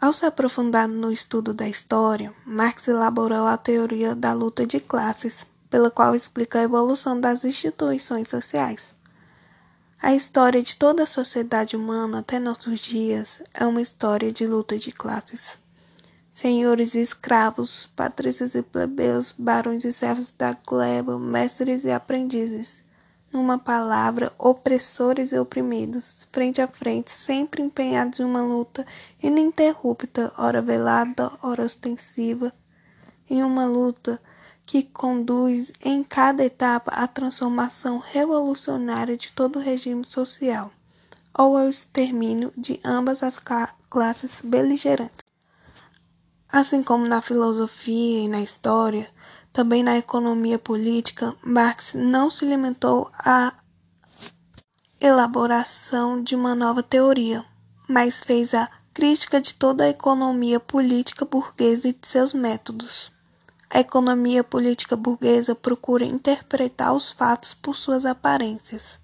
Ao se aprofundar no estudo da história, Marx elaborou a teoria da luta de classes, pela qual explica a evolução das instituições sociais. A história de toda a sociedade humana até nossos dias é uma história de luta de classes. Senhores e escravos, patrícios e plebeus, barões e servos da gleba, mestres e aprendizes numa palavra, opressores e oprimidos, frente a frente, sempre empenhados em uma luta ininterrupta, ora velada, ora ostensiva, em uma luta que conduz em cada etapa à transformação revolucionária de todo o regime social, ou ao extermínio de ambas as classes beligerantes. Assim como na filosofia e na história, também na economia política, Marx não se limitou à elaboração de uma nova teoria, mas fez a crítica de toda a economia política burguesa e de seus métodos. A economia política burguesa procura interpretar os fatos por suas aparências.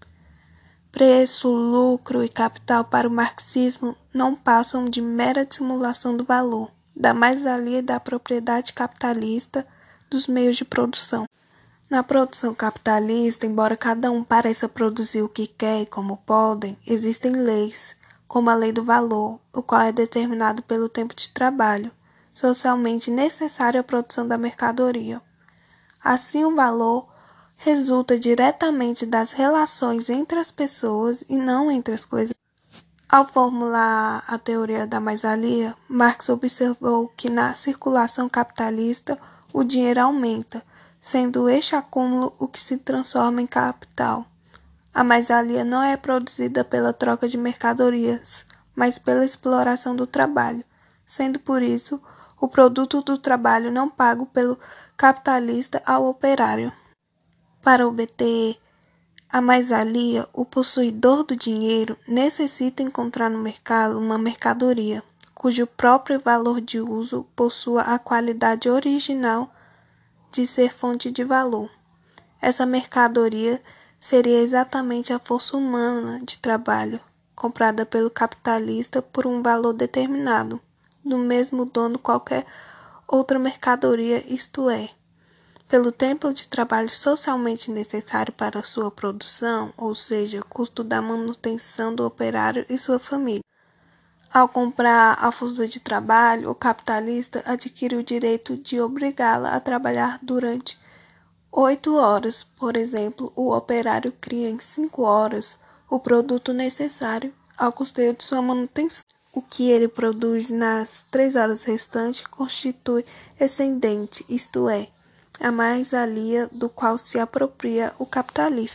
Preço, lucro e capital para o marxismo não passam de mera dissimulação do valor, da mais-valia da propriedade capitalista dos meios de produção. Na produção capitalista, embora cada um pareça produzir o que quer e como podem, existem leis, como a lei do valor, o qual é determinado pelo tempo de trabalho, socialmente necessário à produção da mercadoria. Assim, o valor resulta diretamente das relações entre as pessoas e não entre as coisas. Ao formular a teoria da mais-valia, Marx observou que na circulação capitalista o dinheiro aumenta, sendo este acúmulo o que se transforma em capital. A mais-valia não é produzida pela troca de mercadorias, mas pela exploração do trabalho, sendo por isso o produto do trabalho não pago pelo capitalista ao operário. Para obter a mais-valia, o possuidor do dinheiro necessita encontrar no mercado uma mercadoria cujo próprio valor de uso possua a qualidade original de ser fonte de valor. Essa mercadoria seria exatamente a força humana de trabalho, comprada pelo capitalista por um valor determinado, do mesmo dono qualquer outra mercadoria, isto é, pelo tempo de trabalho socialmente necessário para sua produção, ou seja, custo da manutenção do operário e sua família. Ao comprar a força de trabalho, o capitalista adquire o direito de obrigá-la a trabalhar durante oito horas. Por exemplo, o operário cria em cinco horas o produto necessário ao custeio de sua manutenção. O que ele produz nas três horas restantes constitui excedente, isto é, a mais-valia do qual se apropria o capitalista.